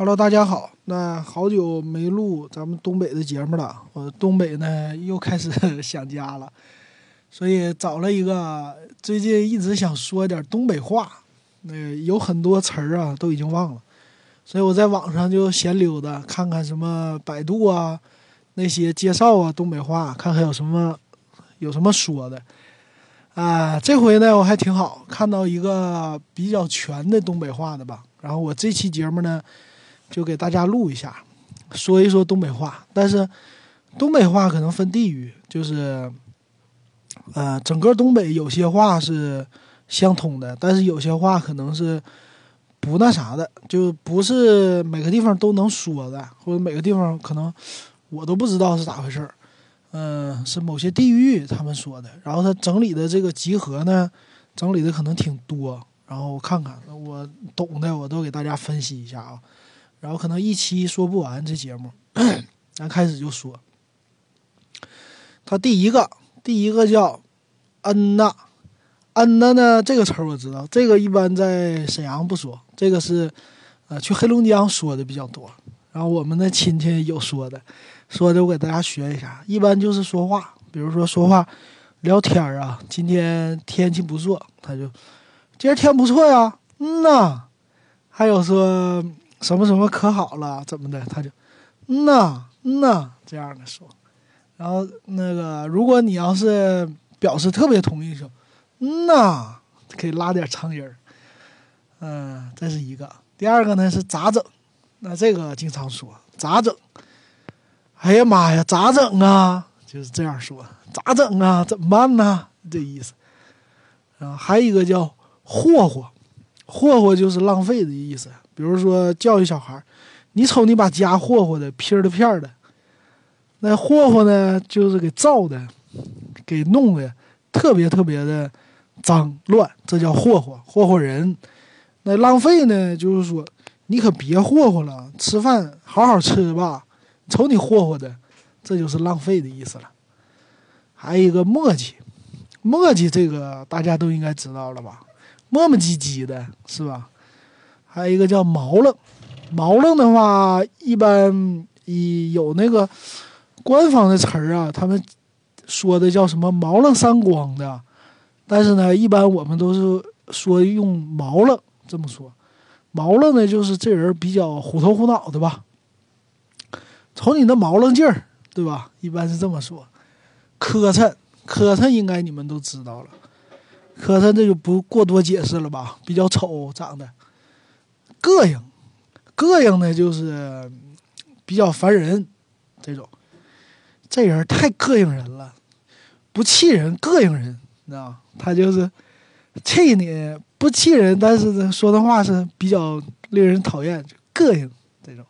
Hello，大家好。那好久没录咱们东北的节目了，我东北呢 又开始 想家了，所以找了一个最近一直想说点东北话，那有很多词儿啊都已经忘了，所以我在网上就闲溜达，看看什么百度啊那些介绍啊东北话，看看有什么有什么说的。啊，这回呢我还挺好，看到一个比较全的东北话的吧。然后我这期节目呢。就给大家录一下，说一说东北话。但是东北话可能分地域，就是呃，整个东北有些话是相通的，但是有些话可能是不那啥的，就不是每个地方都能说的，或者每个地方可能我都不知道是咋回事儿。嗯，是某些地域他们说的，然后他整理的这个集合呢，整理的可能挺多。然后我看看，我懂的我都给大家分析一下啊。然后可能一期说不完这节目，咱开始就说。他第一个，第一个叫“恩呐”，“恩呐”呢这个词儿我知道，这个一般在沈阳不说，这个是呃去黑龙江说的比较多。然后我们的亲戚有说的，说的我给大家学一下，一般就是说话，比如说说话聊天儿啊，今天天气不错，他就今儿天不错呀，嗯呐，还有说。什么什么可好了，怎么的？他就，嗯呐，嗯呐，这样的说。然后那个，如果你要是表示特别同意，说，嗯呐，可以拉点长音儿。嗯，这是一个。第二个呢是咋整？那这个经常说咋整？哎呀妈呀，咋整啊？就是这样说，咋整啊？怎么办呢？这意思。然后还有一个叫霍霍，霍霍就是浪费的意思。比如说教育小孩你瞅你把家霍霍的皮儿的片儿的，那霍霍呢就是给造的，给弄的特别特别的脏乱，这叫霍霍霍霍人。那浪费呢，就是说你可别霍霍了，吃饭好好吃吧，瞅你霍霍的，这就是浪费的意思了。还有一个磨叽，磨叽这个大家都应该知道了吧？磨磨唧唧的是吧？还有一个叫毛愣，毛愣的话，一般以有那个官方的词儿啊，他们说的叫什么毛愣三光的，但是呢，一般我们都是说用毛愣这么说。毛愣呢，就是这人比较虎头虎脑的吧？瞅你那毛愣劲儿，对吧？一般是这么说。磕碜，磕碜应该你们都知道了，磕碜这就不过多解释了吧？比较丑，长得。膈应，膈应呢就是比较烦人，这种，这人太膈应人了，不气人，膈应人，你知道他就是气你不气人，但是呢说的话是比较令人讨厌，膈应这种。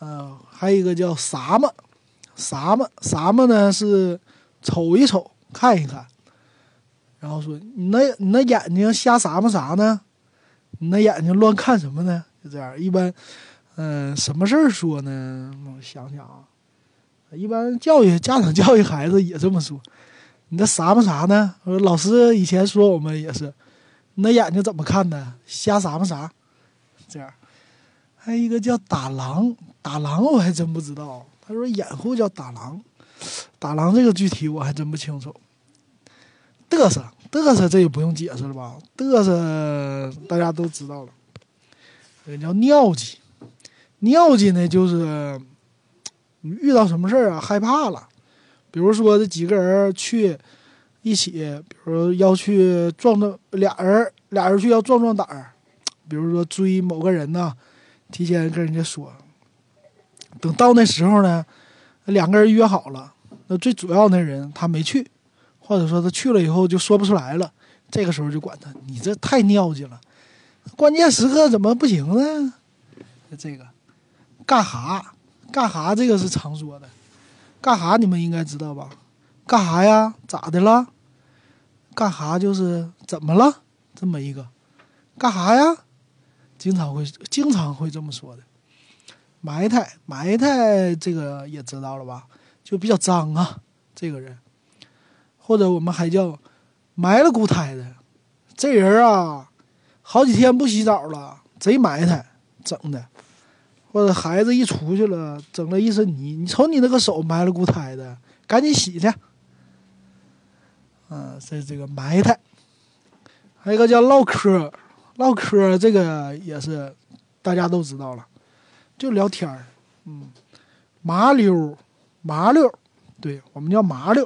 嗯，还有一个叫啥么，啥么啥么呢？是瞅一瞅，看一看，然后说你那你那眼睛瞎啥么啥呢？你那眼睛乱看什么呢？就这样，一般，嗯，什么事儿说呢？我想想啊，一般教育家长教育孩子也这么说。你那啥么啥呢？老师以前说我们也是，你那眼睛怎么看的？瞎啥么啥？这样，还有一个叫打狼，打狼我还真不知道。他说掩护叫打狼，打狼这个具体我还真不清楚。嘚瑟。嘚瑟，这也不用解释了吧？嘚瑟，大家都知道了。这叫尿急，尿急呢，就是你遇到什么事儿啊，害怕了。比如说，这几个人去一起，比如要去壮壮俩人，俩人去要壮壮胆儿。比如说追某个人呢，提前跟人家说，等到那时候呢，两个人约好了，那最主要那人他没去。或者说他去了以后就说不出来了，这个时候就管他，你这太尿急了，关键时刻怎么不行呢？这个干哈？干哈？这个是常说的，干哈？你们应该知道吧？干哈呀？咋的了？干哈就是怎么了？这么一个干哈呀？经常会经常会这么说的，埋汰埋汰，这个也知道了吧？就比较脏啊，这个人。或者我们还叫埋了骨胎的，这人啊，好几天不洗澡了，贼埋汰，整的，或者孩子一出去了，整了一身泥，你瞅你那个手埋了骨胎的，赶紧洗去。嗯，这这个埋汰，还有一个叫唠嗑，唠嗑这个也是大家都知道了，就聊天儿。嗯，麻溜，麻溜，对我们叫麻溜，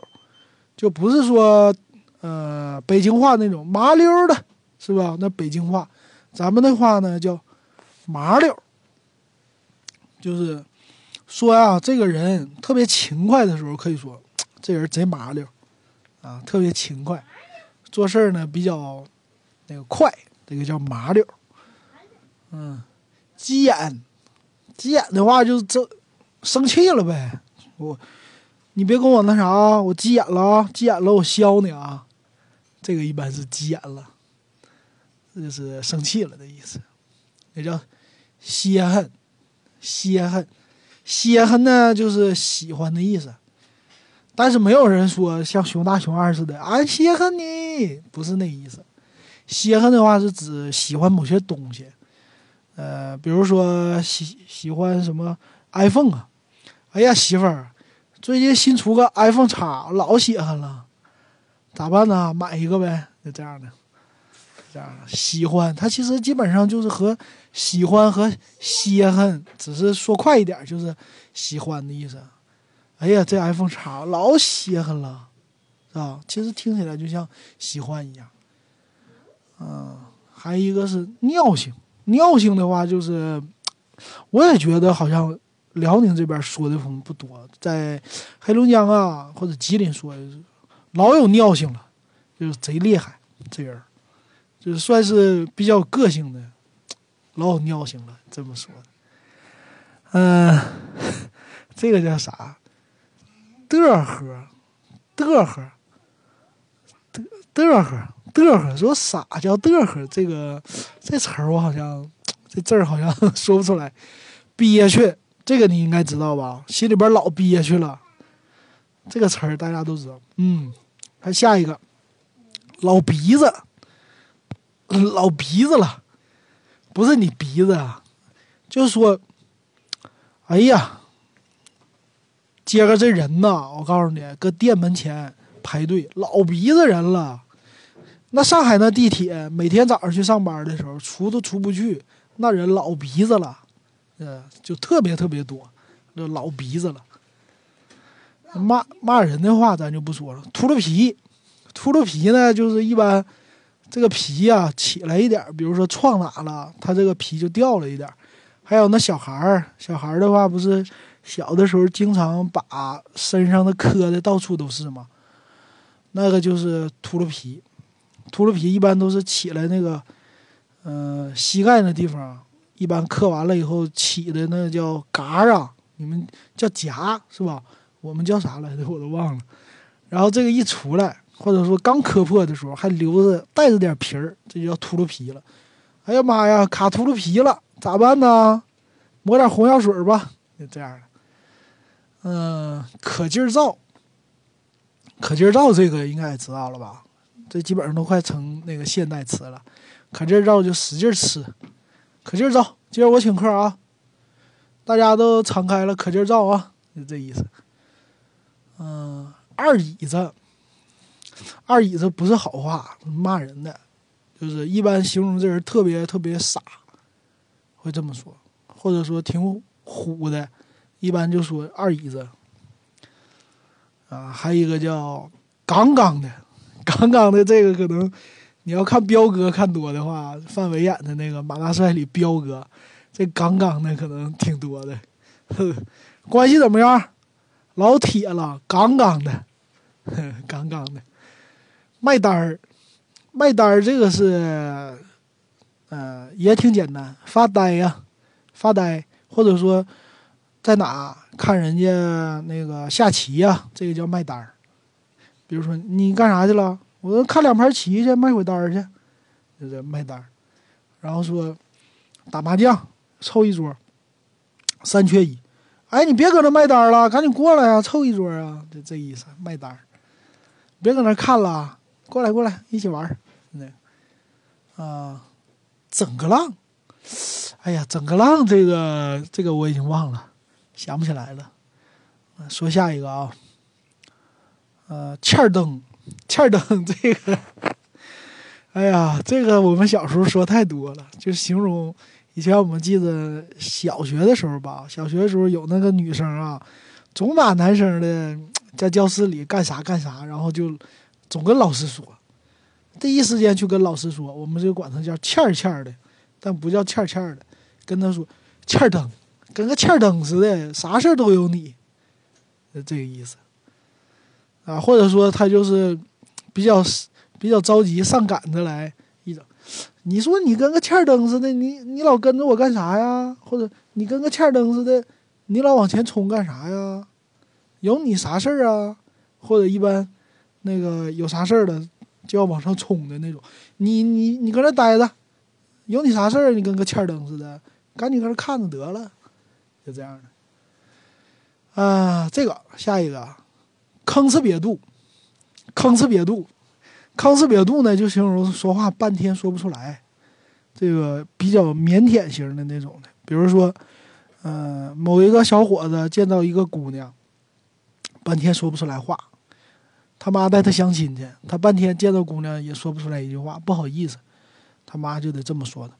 就不是说呃北京话那种麻溜的，是吧？那北京话，咱们的话呢叫麻溜，就是说呀，这个人特别勤快的时候，可以说这人贼麻溜。啊，特别勤快，做事儿呢比较那个快，这个叫麻溜。嗯，急眼，急眼的话就这生气了呗。我，你别跟我那啥，我急眼了啊，急眼了我削你啊。这个一般是急眼了，这就是生气了的意思。也叫歇恨，歇恨，歇恨呢就是喜欢的意思。但是没有人说像熊大熊二似的，俺稀罕你，不是那意思。稀罕的话是指喜欢某些东西，呃，比如说喜喜欢什么 iPhone 啊，哎呀媳妇儿，最近新出个 iPhone 叉，老稀罕了，咋办呢？买一个呗，就这样的，这样喜欢，它其实基本上就是和喜欢和稀罕，只是说快一点就是喜欢的意思。哎呀，这 iPhone 叉老稀罕了，是吧？其实听起来就像喜欢一样。嗯，还有一个是尿性，尿性的话就是，我也觉得好像辽宁这边说的可能不多，在黑龙江啊或者吉林说的老有尿性了，就是贼厉害，这人就是算是比较个性的，老有尿性了，这么说的。嗯，这个叫啥？嘚呵，嘚呵，嘚嘚呵，嘚呵，说啥叫嘚呵？这个这词儿我好像这字儿好像 说不出来，憋屈，这个你应该知道吧？心里边老憋屈了，这个词儿大家都知道。嗯，还下一个，老鼻子，老鼻子了，不是你鼻子啊，就是说，哎呀。接个这人呐，我告诉你，搁店门前排队，老鼻子人了。那上海那地铁，每天早上去上班的时候，出都出不去，那人老鼻子了，呃，就特别特别多，就老鼻子了。骂骂人的话咱就不说了，秃噜皮，秃噜皮呢，就是一般这个皮呀起来一点，比如说撞哪了，它这个皮就掉了一点。还有那小孩儿，小孩儿的话不是。小的时候经常把身上的磕的到处都是嘛，那个就是秃噜皮，秃噜皮一般都是起来那个，嗯，膝盖那地方，一般磕完了以后起的那叫嘎啊，你们叫夹是吧？我们叫啥来着？我都忘了。然后这个一出来，或者说刚磕破的时候还留着带着点皮儿，这就叫秃噜皮了。哎呀妈呀，卡秃噜皮了，咋办呢？抹点红药水吧，就这样的。嗯，可劲儿造，可劲儿造这个应该也知道了吧？这基本上都快成那个现代词了。可劲儿造就使劲儿吃，可劲儿造。今儿我请客啊，大家都敞开了，可劲儿造啊，就这意思。嗯，二椅子，二椅子不是好话，骂人的，就是一般形容这人特别特别傻，会这么说，或者说挺虎的。一般就说二椅子，啊，还有一个叫杠杠的，杠杠的这个可能你要看彪哥看多的话，范伟演的那个马大帅里彪哥，这杠杠的可能挺多的。关系怎么样？老铁了，杠杠的，杠杠的。卖单儿，卖单儿这个是，呃，也挺简单，发呆呀，发呆，或者说。在哪看人家那个下棋呀？这个叫卖单儿。比如说你干啥去了？我看两盘棋去，卖会单儿去，就这卖单儿。然后说打麻将，凑一桌，三缺一。哎，你别搁那卖单了，赶紧过来啊，凑一桌啊！就这意思，卖单儿。别搁那看了，过来过来，一起玩儿。那啊，整个浪。哎呀，整个浪这个这个我已经忘了，想不起来了。说下一个啊，呃，欠儿灯，欠儿灯这个，哎呀，这个我们小时候说太多了，就形容以前我们记得小学的时候吧，小学的时候有那个女生啊，总把男生的在教室里干啥干啥，然后就总跟老师说，第一时间去跟老师说，我们就管他叫欠儿欠儿的，但不叫欠儿欠儿的。跟他说，欠儿灯，跟个欠儿灯似的，啥事儿都有你，这个意思啊。或者说他就是比较比较着急上赶着来一整。你说你跟个欠儿灯似的，你你老跟着我干啥呀？或者你跟个欠儿灯似的，你老往前冲干啥呀？有你啥事儿啊？或者一般那个有啥事儿了就要往上冲的那种。你你你搁那待着，有你啥事儿？你跟个欠儿灯似的。赶紧搁那看着得了，就这样的。啊，这个下一个，吭哧瘪肚，吭哧瘪肚，吭哧瘪肚呢，就形容说话半天说不出来，这个比较腼腆型的那种的。比如说，呃，某一个小伙子见到一个姑娘，半天说不出来话，他妈带他相亲去，他半天见到姑娘也说不出来一句话，不好意思，他妈就得这么说的。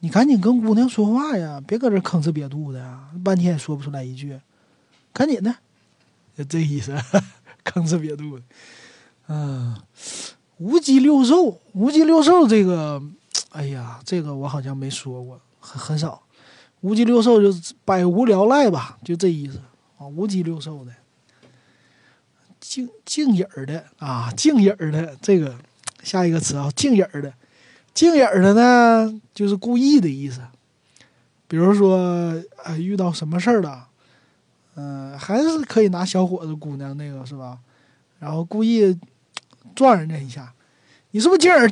你赶紧跟姑娘说话呀，别搁这吭哧瘪肚的呀，半天也说不出来一句，赶紧的，就这意思，吭哧瘪肚的。嗯，无鸡六兽，无鸡六兽这个，哎呀，这个我好像没说过，很很少。无鸡六兽就是百无聊赖吧，就这意思啊，无鸡六兽的，静静影儿的啊，静影儿的这个，下一个词啊，静影儿的。静影儿的呢，就是故意的意思。比如说，呃，遇到什么事儿了，嗯，还是可以拿小伙子、姑娘那个是吧？然后故意撞人家一下，你是不是静儿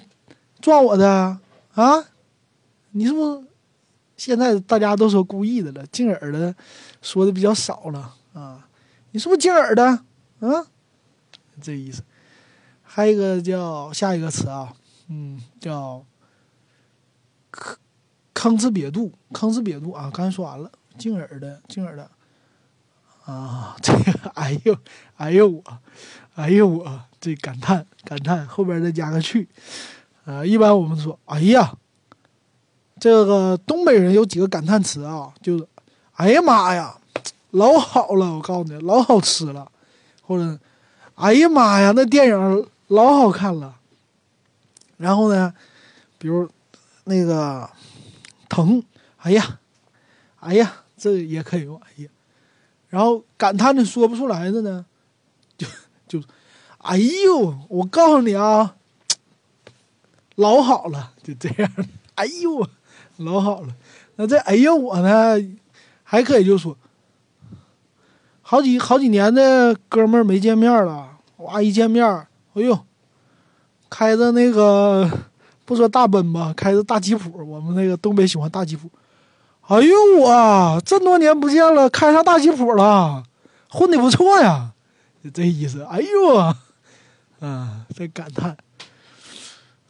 撞我的啊？你是不是？现在大家都说故意的了，静儿的说的比较少了啊。你是不是静儿的啊？这意思。还有一个叫下一个词啊，嗯，叫。吭吭哧瘪肚，吭哧瘪肚啊！刚才说完了，静耳的，静耳的啊！这个，哎呦，哎呦我，哎呦我，这感叹感叹，后边再加个去啊！一般我们说，哎呀，这个东北人有几个感叹词啊，就是哎呀妈呀，老好了，我告诉你，老好吃了，或者哎呀妈呀，那电影老好看了。然后呢，比如。那个疼，哎呀，哎呀，这也可以用哎呀。然后感叹的说不出来的呢，就就，哎呦，我告诉你啊，老好了，就这样。哎呦，老好了。那这哎呦我呢，还可以就说，好几好几年的哥们儿没见面了，哇一见面，哎呦，开着那个。不说大奔吧，开着大吉普。我们那个东北喜欢大吉普。哎呦我，这么多年不见了，开上大吉普了，混的不错呀，就这意思。哎呦，啊，在感叹。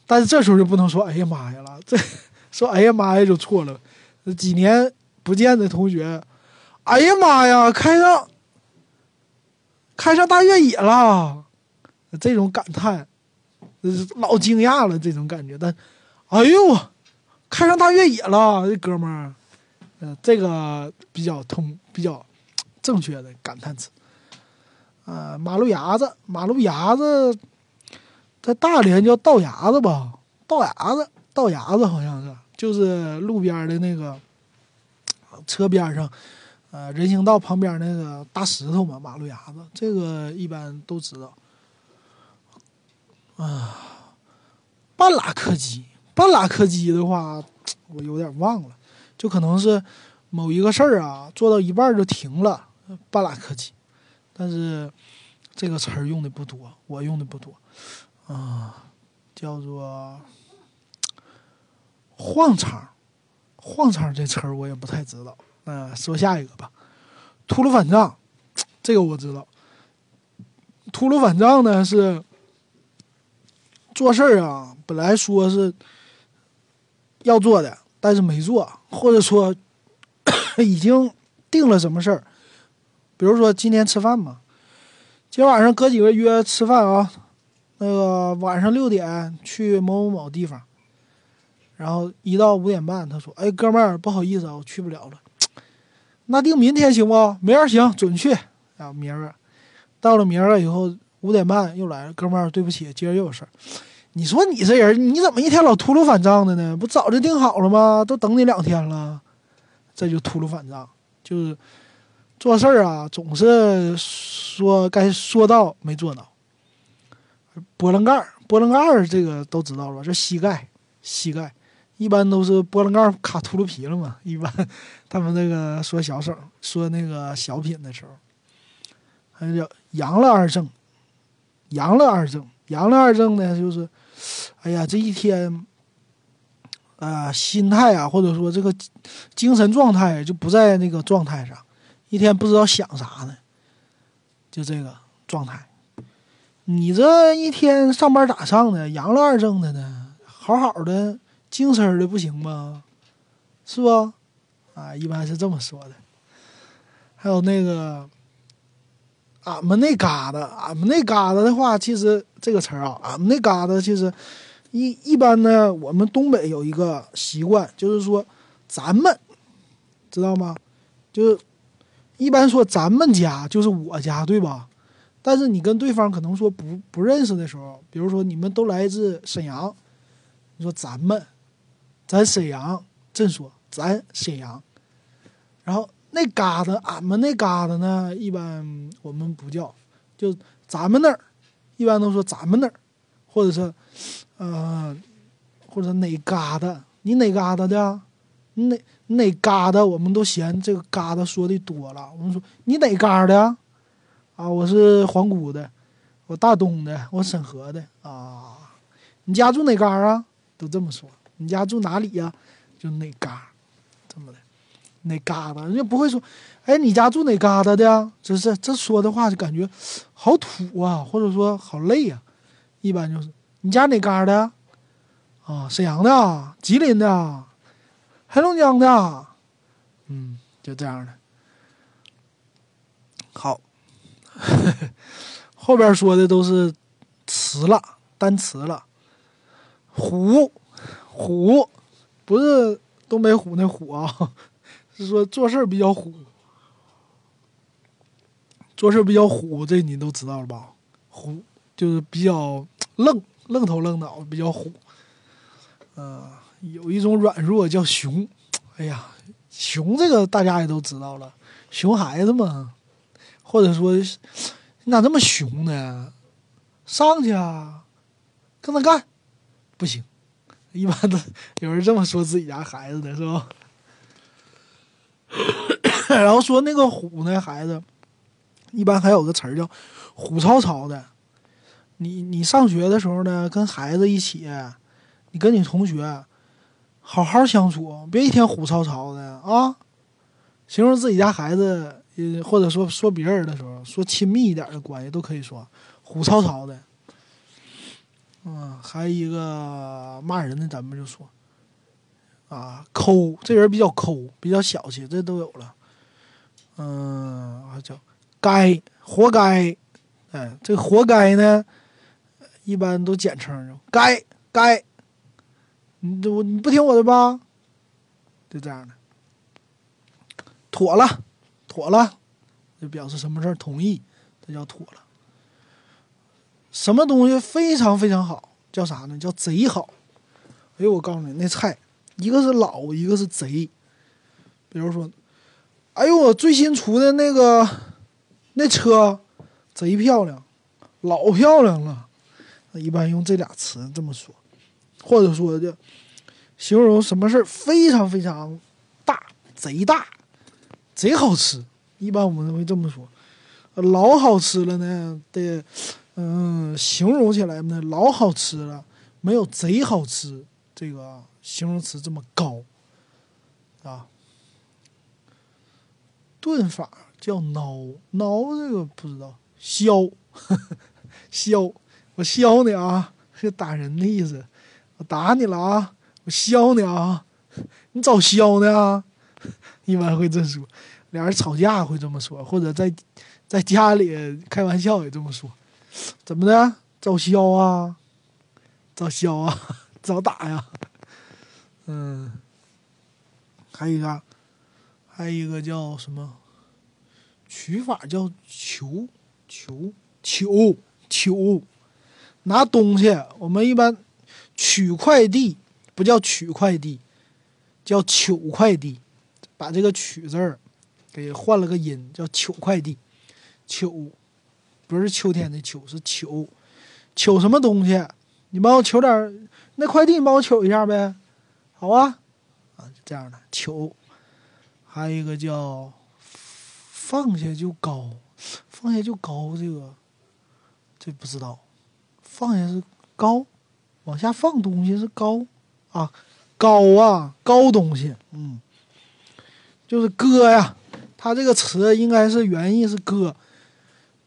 但是这时候就不能说“哎呀妈呀”了，这说“哎呀妈呀”就错了。几年不见的同学，哎呀妈呀，开上开上大越野了，这种感叹。老惊讶了，这种感觉。但，哎呦，开上大越野了，这哥们儿，这个比较通，比较正确的感叹词。啊，马路牙子，马路牙子，在大连叫道牙子吧？道牙子，道牙子好像是，就是路边的那个车边上，呃，人行道旁边那个大石头嘛，马路牙子，这个一般都知道。啊，半拉客机，半拉客机的话，我有点忘了，就可能是某一个事儿啊，做到一半就停了，半拉科技。但是这个词儿用的不多，我用的不多，啊，叫做晃场，晃场这词儿我也不太知道。那说下一个吧，秃噜反账，这个我知道。秃噜反账呢是。做事儿啊，本来说是要做的，但是没做，或者说 已经定了什么事儿，比如说今天吃饭嘛，今天晚上哥几个约吃饭啊，那个晚上六点去某某某地方，然后一到五点半，他说：“哎，哥们儿，不好意思啊，我去不了了。”那定明天行不？明儿行，准去啊！明儿到了明儿以后五点半又来了，哥们儿，对不起，今儿又有事儿。你说你这人，你怎么一天老秃噜反账的呢？不早就定好了吗？都等你两天了，这就秃噜反账，就是做事儿啊，总是说该说到没做到。波棱盖儿，波棱盖儿这个都知道了，这膝盖，膝盖一般都是波棱盖儿卡秃噜皮了嘛。一般他们那个说小手说那个小品的时候，还有叫阳了二正，阳了二正，阳了二正呢，就是。哎呀，这一天，啊，心态啊，或者说这个精神状态就不在那个状态上，一天不知道想啥呢，就这个状态。你这一天上班咋上的？阳了二正的呢？好好的，精神的不行吗？是不？啊，一般是这么说的。还有那个。俺们那嘎达，俺们那嘎达的话，其实这个词儿啊，俺们那嘎达其实一一般呢。我们东北有一个习惯，就是说咱们知道吗？就是一般说咱们家就是我家，对吧？但是你跟对方可能说不不认识的时候，比如说你们都来自沈阳，你说咱们，咱沈阳，正说咱沈阳，然后。那嘎达，俺们那嘎达呢？一般我们不叫，就咱们那儿，一般都说咱们那儿，或者是，呃，或者哪嘎达？你哪嘎达的？你哪哪嘎达？我们都嫌这个嘎达说的多了。我们说你哪嘎的？啊，我是皇姑的，我大东的，我沈河的啊。你家住哪嘎啊？都这么说。你家住哪里呀？就哪嘎，这么的。哪嘎达，人家不会说，哎，你家住哪嘎达的？这是这说的话就感觉好土啊，或者说好累呀。一般就是你家哪嘎的？啊，沈阳的，吉林的，黑龙江的，嗯，就这样的。好，后边说的都是词了，单词了。虎，虎，不是东北虎那虎啊。是说做事比较虎，做事比较虎，这你都知道了吧？虎就是比较愣，愣头愣脑，比较虎。呃，有一种软弱叫熊。哎呀，熊这个大家也都知道了，熊孩子嘛，或者说你咋这么熊呢？上去啊，跟他干，不行。一般的有人这么说自己家孩子的是吧？然后说那个虎呢，孩子，一般还有个词儿叫“虎吵吵”的。你你上学的时候呢，跟孩子一起，你跟你同学好好相处，别一天虎吵吵的啊。形容自己家孩子，或者说说别人的时候，说亲密一点的关系都可以说“虎吵吵”的。嗯，还有一个骂人的，咱们就说。啊，抠，这人比较抠，比较小气，这都有了。嗯，还叫该，活该。哎，这活该呢，一般都简称该该。你我你不听我的吧？就这样的。妥了，妥了，就表示什么事儿同意，这叫妥了。什么东西非常非常好，叫啥呢？叫贼好。哎呦，我告诉你，那菜。一个是老，一个是贼。比如说，哎呦，我最新出的那个那车贼漂亮，老漂亮了。一般用这俩词这么说，或者说的形容什么事儿非常非常大，贼大，贼好吃。一般我们会这么说，老好吃了呢。得，嗯，形容起来呢，老好吃了，没有贼好吃这个。形容词这么高，啊，炖法叫孬孬，这个不知道削 削，我削你啊，是打人的意思，我打你了啊，我削你啊，你早削呢？一般会这么说。俩人吵架会这么说，或者在在家里开玩笑也这么说。怎么的？早削啊？早削啊？早打呀？嗯。还有一个，还有一个叫什么？取法叫求求求求，拿东西，我们一般取快递不叫取快递，叫取快递，把这个取字儿给换了个音，叫取快递。取不是秋天的秋，是取取什么东西？你帮我取点那快递，你帮我取一下呗，好啊。啊这样的求，还有一个叫放下就高，放下就高，这个这不知道，放下是高，往下放东西是高啊，高啊，高东西，嗯，就是搁呀，它这个词应该是原意是搁，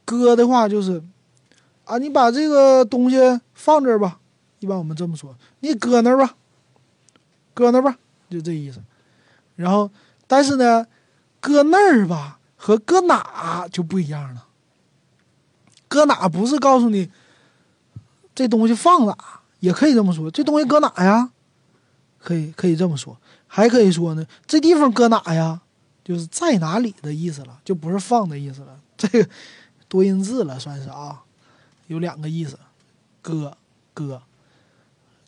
搁的话就是啊，你把这个东西放这儿吧，一般我们这么说，你搁那儿吧，搁那儿吧。就这意思，然后，但是呢，搁那儿吧和搁哪就不一样了。搁哪不是告诉你这东西放哪，也可以这么说，这东西搁哪呀？可以可以这么说，还可以说呢，这地方搁哪呀？就是在哪里的意思了，就不是放的意思了。这个多音字了，算是啊，有两个意思，搁搁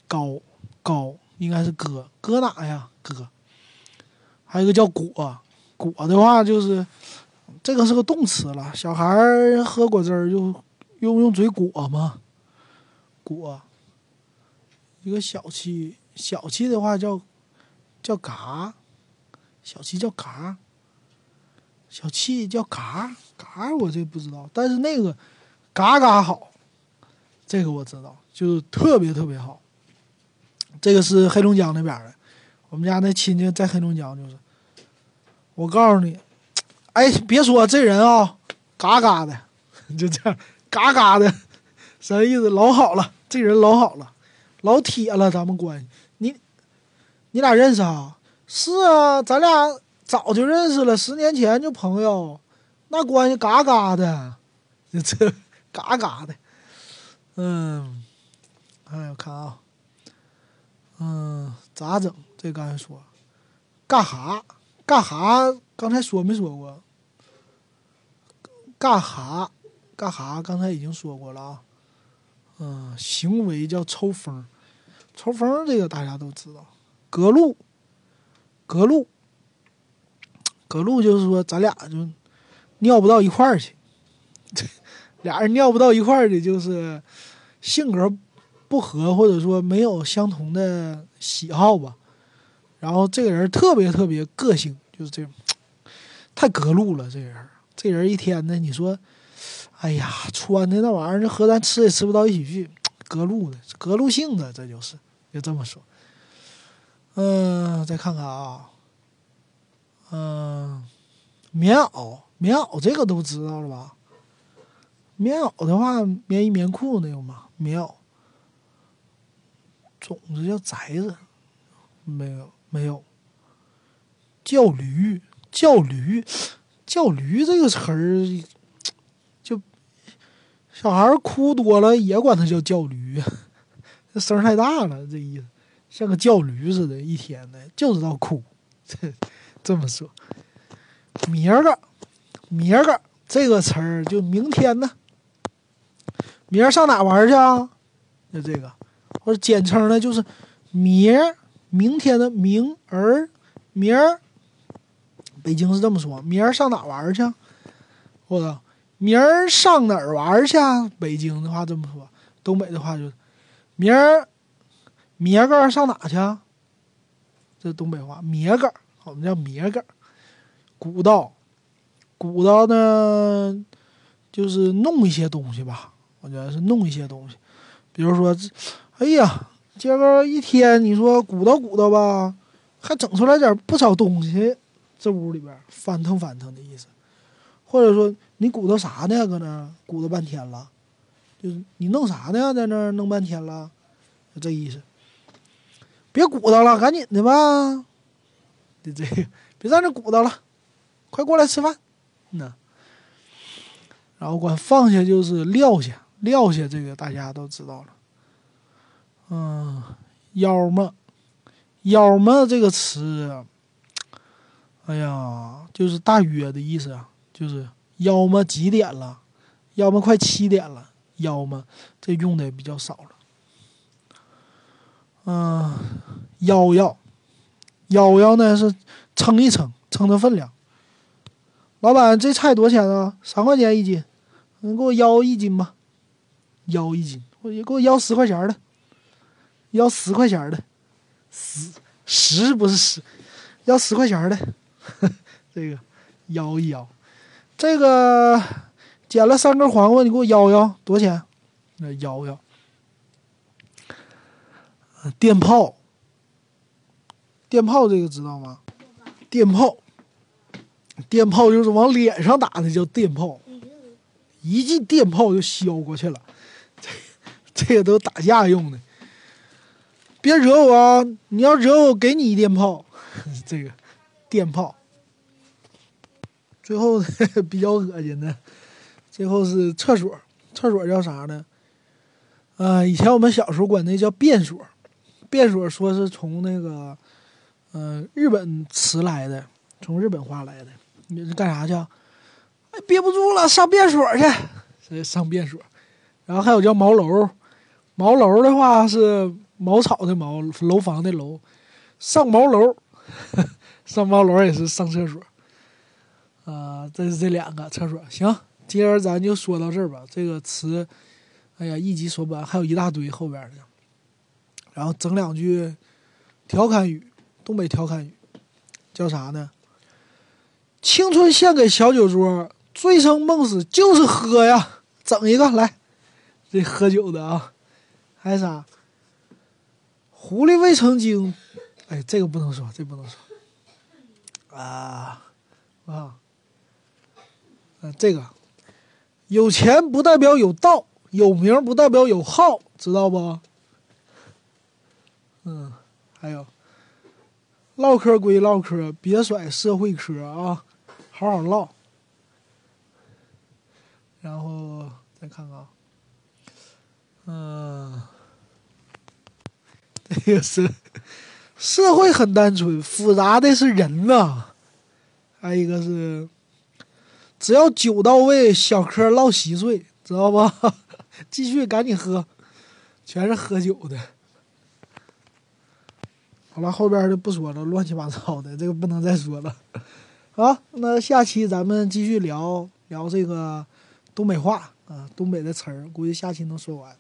高高。应该是搁搁哪呀？搁，还有一个叫果，果的话就是这个是个动词了。小孩儿喝果汁儿就用用嘴果嘛，果。一个小气，小气的话叫叫嘎，小气叫嘎，小气叫嘎嘎，我这不知道，但是那个嘎嘎好，这个我知道，就是特别特别好。这个是黑龙江那边的，我们家那亲戚在黑龙江，就是。我告诉你，哎，别说这人啊，嘎嘎的，就这样，嘎嘎的，啥意思？老好了，这人老好了，老铁了，咱们关系。你，你俩认识啊？是啊，咱俩早就认识了，十年前就朋友，那关系嘎嘎的，就这嘎嘎的。嗯，哎，我看啊。嗯，咋整？这刚才说，干哈？干哈？刚才说没说过？干哈？干哈？刚才已经说过了啊。嗯，行为叫抽风，抽风这个大家都知道。隔路，隔路，隔路就是说咱俩就尿不到一块儿去，俩人尿不到一块儿的，就是性格。不合，或者说没有相同的喜好吧，然后这个人特别特别个性，就是这种，太隔路了。这人，这人一天呢，你说，哎呀，穿的那玩意儿，这和咱吃也吃不到一起去，隔路的，隔路性的，这就是，就这么说。嗯，再看看啊，嗯，棉袄，棉袄这个都知道了吧？棉袄的话，棉衣棉裤那种嘛，棉袄。种子叫宅子，没有没有。叫驴叫驴叫驴这个词儿，就小孩哭多了也管他叫叫驴，这声太大了，这意思像个叫驴似的，一天的就知道哭。这这么说，明儿个明儿个这个词儿就明天呢，明儿上哪玩去啊？就这个。或者简称呢，就是明儿，明天的明儿，明儿，北京是这么说，明儿上哪玩去？或者明儿上哪儿玩去？北京的话这么说，东北的话就明儿，明儿个上哪去？这东北话，明个，我们叫明个。鼓捣，鼓捣呢，就是弄一些东西吧，我觉得是弄一些东西，比如说这。哎呀，今个一天，你说鼓捣鼓捣吧，还整出来点不少东西，这屋里边翻腾翻腾的意思。或者说你鼓捣啥呢？搁那鼓捣半天了，就是你弄啥呢？在那弄半天了，就这意思。别鼓捣了，赶紧的吧，就这个，别在那鼓捣了，快过来吃饭。那，然后管放下就是撂下，撂下这个大家都知道了。嗯，妖么，妖么这个词，哎呀，就是大约的意思啊，就是要么几点了，要么快七点了，要么这用的也比较少了。嗯，幺幺，幺幺呢是称一称，称的分量。老板，这菜多少钱啊？三块钱一斤，你给我幺一斤吧，幺一斤，我给我幺十块钱的，要十块钱的，十十不是十，要十块钱的，这个摇一摇，这个捡了三根黄瓜，你给我摇摇多少钱？那摇摇，电炮，电炮这个知道吗？电炮。电炮就是往脸上打的，叫电炮。一记电炮就削过去了，这这个都打架用的。别惹我啊！你要惹我，给你一电炮。这个电炮。最后 比较恶心的，最后是厕所。厕所叫啥呢？啊，以前我们小时候管那叫便所。便所说是从那个，呃，日本词来的，从日本话来的。你是干啥去？哎，憋不住了，上便所去。上便所，然后还有叫茅楼，茅楼的话是茅草的茅，楼房的楼。上茅楼，上茅楼也是上厕所。啊，这是这两个厕所。行，今儿咱就说到这儿吧。这个词，哎呀，一集说不完，还有一大堆后边的。然后整两句调侃语，东北调侃语，叫啥呢？青春献给小酒桌，醉生梦死就是喝呀！整一个来，这喝酒的啊，还有啥？狐狸未成精，哎，这个不能说，这不能说啊啊！呃，这个有钱不代表有道，有名不代表有号，知道不？嗯，还有唠嗑归唠嗑，别甩社会嗑啊！好好唠，然后再看看，嗯，这个是社会很单纯，复杂的是人呐。还有一个是，只要酒到位，小嗑唠稀碎，知道吧？继续赶紧喝，全是喝酒的。好了，后边就不说了，乱七八糟的，这个不能再说了。好，那下期咱们继续聊聊这个东北话啊，东北的词儿，估计下期能说完。